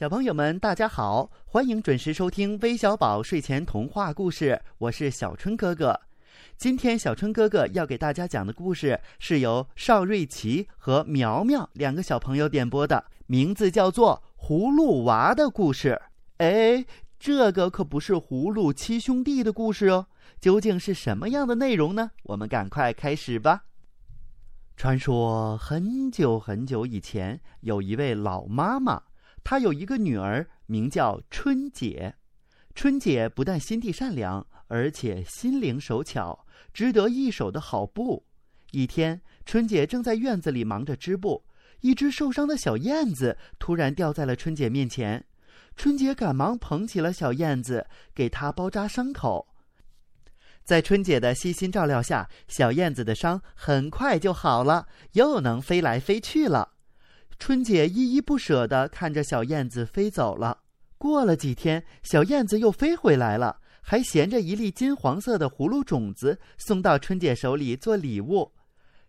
小朋友们，大家好，欢迎准时收听微小宝睡前童话故事，我是小春哥哥。今天小春哥哥要给大家讲的故事是由邵瑞奇和苗苗两个小朋友点播的，名字叫做《葫芦娃的故事》。哎，这个可不是葫芦七兄弟的故事哦，究竟是什么样的内容呢？我们赶快开始吧。传说很久很久以前，有一位老妈妈。她有一个女儿，名叫春姐。春姐不但心地善良，而且心灵手巧，织得一手的好布。一天，春姐正在院子里忙着织布，一只受伤的小燕子突然掉在了春姐面前。春姐赶忙捧起了小燕子，给它包扎伤口。在春姐的悉心照料下，小燕子的伤很快就好了，又能飞来飞去了。春姐依依不舍地看着小燕子飞走了。过了几天，小燕子又飞回来了，还衔着一粒金黄色的葫芦种子送到春姐手里做礼物。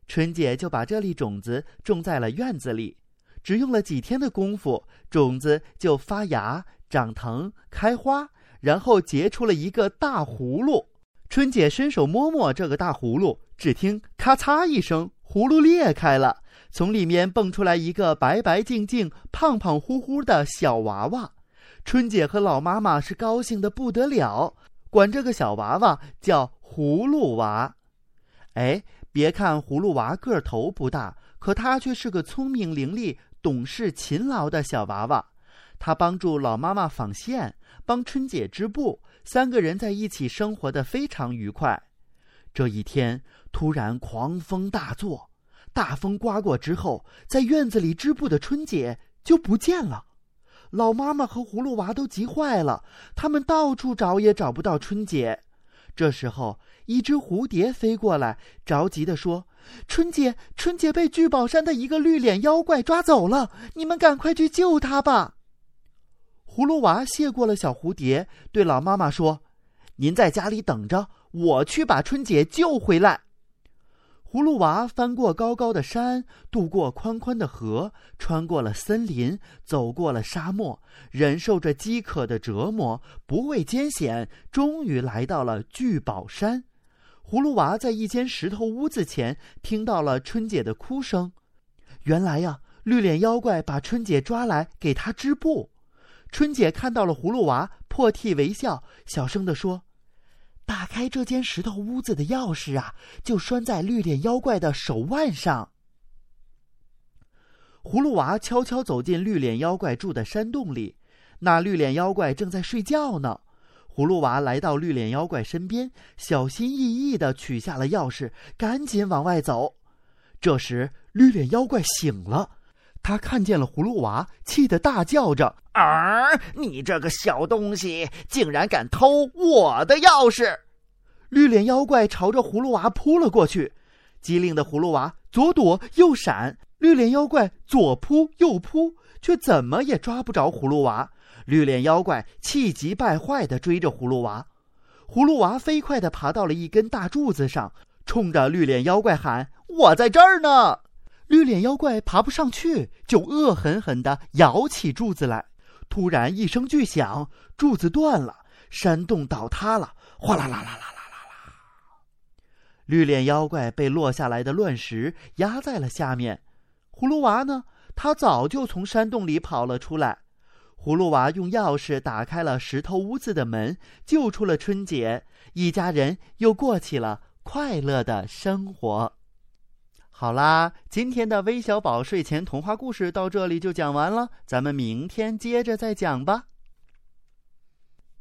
春姐就把这粒种子种在了院子里。只用了几天的功夫，种子就发芽、长藤、开花，然后结出了一个大葫芦。春姐伸手摸摸这个大葫芦，只听“咔嚓”一声，葫芦裂开了。从里面蹦出来一个白白净净、胖胖乎乎的小娃娃，春姐和老妈妈是高兴的不得了，管这个小娃娃叫葫芦娃。哎，别看葫芦娃个头不大，可他却是个聪明伶俐、懂事勤劳的小娃娃。他帮助老妈妈纺线，帮春姐织布，三个人在一起生活的非常愉快。这一天，突然狂风大作。大风刮过之后，在院子里织布的春姐就不见了。老妈妈和葫芦娃都急坏了，他们到处找也找不到春姐。这时候，一只蝴蝶飞过来，着急地说：“春姐，春姐被聚宝山的一个绿脸妖怪抓走了，你们赶快去救她吧。”葫芦娃谢过了小蝴蝶，对老妈妈说：“您在家里等着，我去把春姐救回来。”葫芦娃翻过高高的山，渡过宽宽的河，穿过了森林，走过了沙漠，忍受着饥渴的折磨，不畏艰险，终于来到了聚宝山。葫芦娃在一间石头屋子前听到了春姐的哭声。原来呀，绿脸妖怪把春姐抓来给她织布。春姐看到了葫芦娃，破涕为笑，小声地说。打开这间石头屋子的钥匙啊，就拴在绿脸妖怪的手腕上。葫芦娃悄悄走进绿脸妖怪住的山洞里，那绿脸妖怪正在睡觉呢。葫芦娃来到绿脸妖怪身边，小心翼翼的取下了钥匙，赶紧往外走。这时，绿脸妖怪醒了，他看见了葫芦娃，气得大叫着。儿，你这个小东西，竟然敢偷我的钥匙！绿脸妖怪朝着葫芦娃扑了过去，机灵的葫芦娃左躲右闪，绿脸妖怪左扑右扑，却怎么也抓不着葫芦娃。绿脸妖怪气急败坏地追着葫芦娃，葫芦娃飞快地爬到了一根大柱子上，冲着绿脸妖怪喊：“我在这儿呢！”绿脸妖怪爬不上去，就恶狠狠地咬起柱子来。突然一声巨响，柱子断了，山洞倒塌了，哗啦啦啦啦啦啦啦！绿脸妖怪被落下来的乱石压在了下面。葫芦娃呢？他早就从山洞里跑了出来。葫芦娃用钥匙打开了石头屋子的门，救出了春姐，一家人又过起了快乐的生活。好啦，今天的微小宝睡前童话故事到这里就讲完了，咱们明天接着再讲吧。